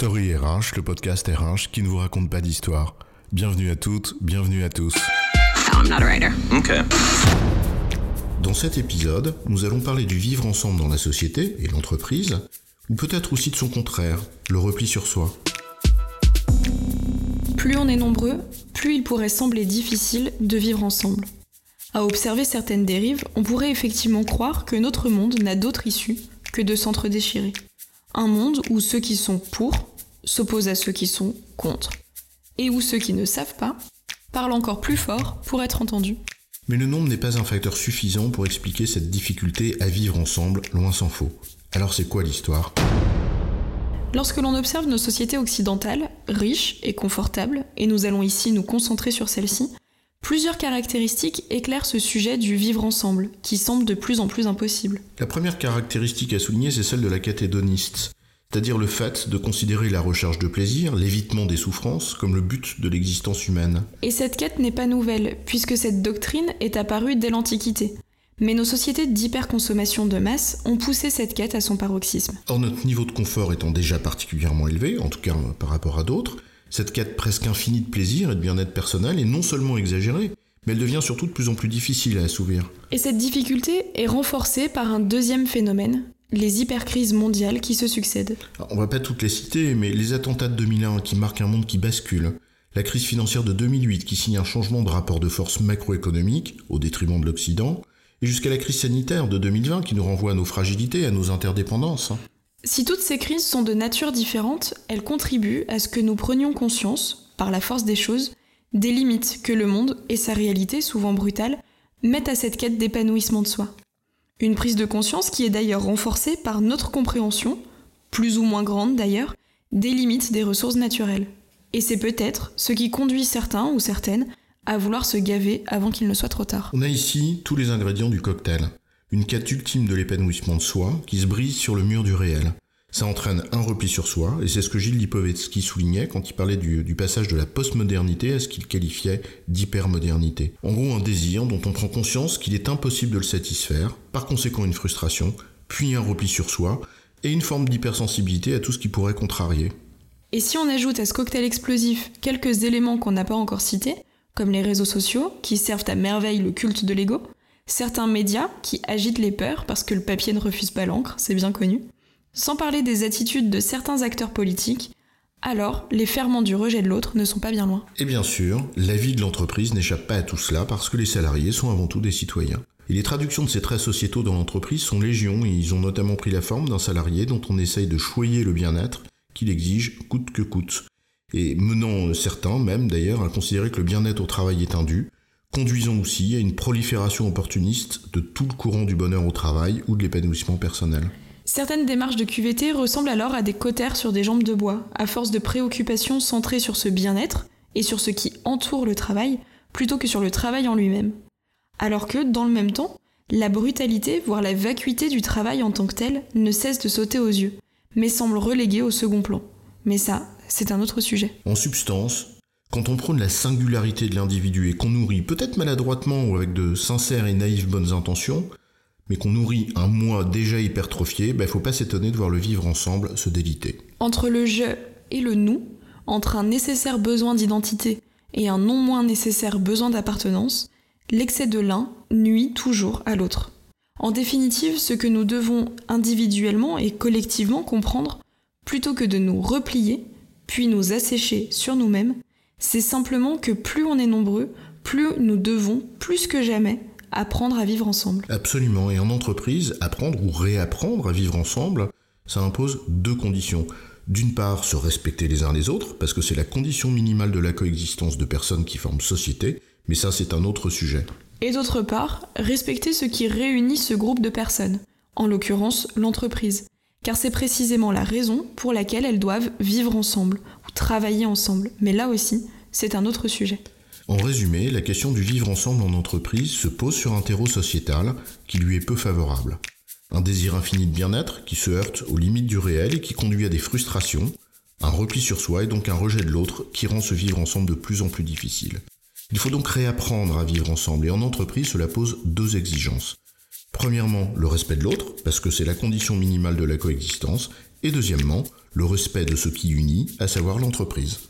Story RH, le podcast RH qui ne vous raconte pas d'histoire. Bienvenue à toutes, bienvenue à tous. I'm not a writer. Okay. Dans cet épisode, nous allons parler du vivre ensemble dans la société et l'entreprise, ou peut-être aussi de son contraire, le repli sur soi. Plus on est nombreux, plus il pourrait sembler difficile de vivre ensemble. À observer certaines dérives, on pourrait effectivement croire que notre monde n'a d'autre issue que de s'entre-déchirer. Un monde où ceux qui sont pour s'opposent à ceux qui sont contre. Et où ceux qui ne savent pas parlent encore plus fort pour être entendus. Mais le nombre n'est pas un facteur suffisant pour expliquer cette difficulté à vivre ensemble, loin s'en faut. Alors c'est quoi l'histoire? Lorsque l'on observe nos sociétés occidentales, riches et confortables, et nous allons ici nous concentrer sur celles-ci, plusieurs caractéristiques éclairent ce sujet du vivre ensemble, qui semble de plus en plus impossible. La première caractéristique à souligner, c'est celle de la catédoniste, c'est-à-dire le fait de considérer la recherche de plaisir, l'évitement des souffrances, comme le but de l'existence humaine. Et cette quête n'est pas nouvelle, puisque cette doctrine est apparue dès l'Antiquité. Mais nos sociétés d'hyperconsommation de masse ont poussé cette quête à son paroxysme. Or, notre niveau de confort étant déjà particulièrement élevé, en tout cas par rapport à d'autres, cette quête presque infinie de plaisir et de bien-être personnel est non seulement exagérée, mais elle devient surtout de plus en plus difficile à assouvir. Et cette difficulté est renforcée par un deuxième phénomène, les hypercrises mondiales qui se succèdent. Alors, on va pas toutes les citer, mais les attentats de 2001 qui marquent un monde qui bascule, la crise financière de 2008 qui signe un changement de rapport de force macroéconomique au détriment de l'Occident, et jusqu'à la crise sanitaire de 2020 qui nous renvoie à nos fragilités, à nos interdépendances. Si toutes ces crises sont de nature différente, elles contribuent à ce que nous prenions conscience, par la force des choses, des limites que le monde et sa réalité, souvent brutale, mettent à cette quête d'épanouissement de soi. Une prise de conscience qui est d'ailleurs renforcée par notre compréhension, plus ou moins grande d'ailleurs, des limites des ressources naturelles. Et c'est peut-être ce qui conduit certains ou certaines à vouloir se gaver avant qu'il ne soit trop tard. On a ici tous les ingrédients du cocktail. Une quête ultime de l'épanouissement de soi qui se brise sur le mur du réel. Ça entraîne un repli sur soi, et c'est ce que Gilles Lipovetsky soulignait quand il parlait du, passage de la postmodernité à ce qu'il qualifiait d'hypermodernité. En gros, un désir dont on prend conscience qu'il est impossible de le satisfaire, par conséquent une frustration, puis un repli sur soi, et une forme d'hypersensibilité à tout ce qui pourrait contrarier. Et si on ajoute à ce cocktail explosif quelques éléments qu'on n'a pas encore cités, comme les réseaux sociaux, qui servent à merveille le culte de l'ego, certains médias qui agitent les peurs parce que le papier ne refuse pas l'encre, c'est bien connu, sans parler des attitudes de certains acteurs politiques, alors les ferments du rejet de l'autre ne sont pas bien loin. Et bien sûr, la vie de l'entreprise n'échappe pas à tout cela parce que les salariés sont avant tout des citoyens. Et les traductions de ces traits sociétaux dans l'entreprise sont légion et ils ont notamment pris la forme d'un salarié dont on essaye de choyer le bien-être qu'il exige coûte que coûte. Et menant certains même d'ailleurs à considérer que le bien-être au travail est indu, conduisant aussi à une prolifération opportuniste de tout le courant du bonheur au travail ou de l'épanouissement personnel. Certaines démarches de QVT ressemblent alors à des cautères sur des jambes de bois, à force de préoccupations centrées sur ce bien-être et sur ce qui entoure le travail, plutôt que sur le travail en lui-même. Alors que, dans le même temps, la brutalité, voire la vacuité du travail en tant que tel, ne cesse de sauter aux yeux, mais semble reléguée au second plan. Mais ça, c'est un autre sujet. En substance, quand on prône la singularité de l'individu et qu'on nourrit, peut-être maladroitement ou avec de sincères et naïves bonnes intentions, mais qu'on nourrit un moi déjà hypertrophié, il ben faut pas s'étonner de voir le vivre ensemble se déliter. Entre le je et le nous, entre un nécessaire besoin d'identité et un non moins nécessaire besoin d'appartenance, l'excès de l'un nuit toujours à l'autre. En définitive, ce que nous devons individuellement et collectivement comprendre, plutôt que de nous replier, puis nous assécher sur nous-mêmes, c'est simplement que plus on est nombreux, plus nous devons, plus que jamais, apprendre à vivre ensemble. Absolument. Et en entreprise, apprendre ou réapprendre à vivre ensemble, ça impose deux conditions. D'une part, se respecter les uns les autres, parce que c'est la condition minimale de la coexistence de personnes qui forment société, mais ça c'est un autre sujet. Et d'autre part, respecter ce qui réunit ce groupe de personnes, en l'occurrence l'entreprise, car c'est précisément la raison pour laquelle elles doivent vivre ensemble ou travailler ensemble. Mais là aussi, c'est un autre sujet. En résumé, la question du vivre ensemble en entreprise se pose sur un terreau sociétal qui lui est peu favorable. Un désir infini de bien-être qui se heurte aux limites du réel et qui conduit à des frustrations, un repli sur soi et donc un rejet de l'autre qui rend ce vivre ensemble de plus en plus difficile. Il faut donc réapprendre à vivre ensemble et en entreprise cela pose deux exigences. Premièrement, le respect de l'autre, parce que c'est la condition minimale de la coexistence, Et deuxièmement, le respect de ce qui unit, à savoir l'entreprise.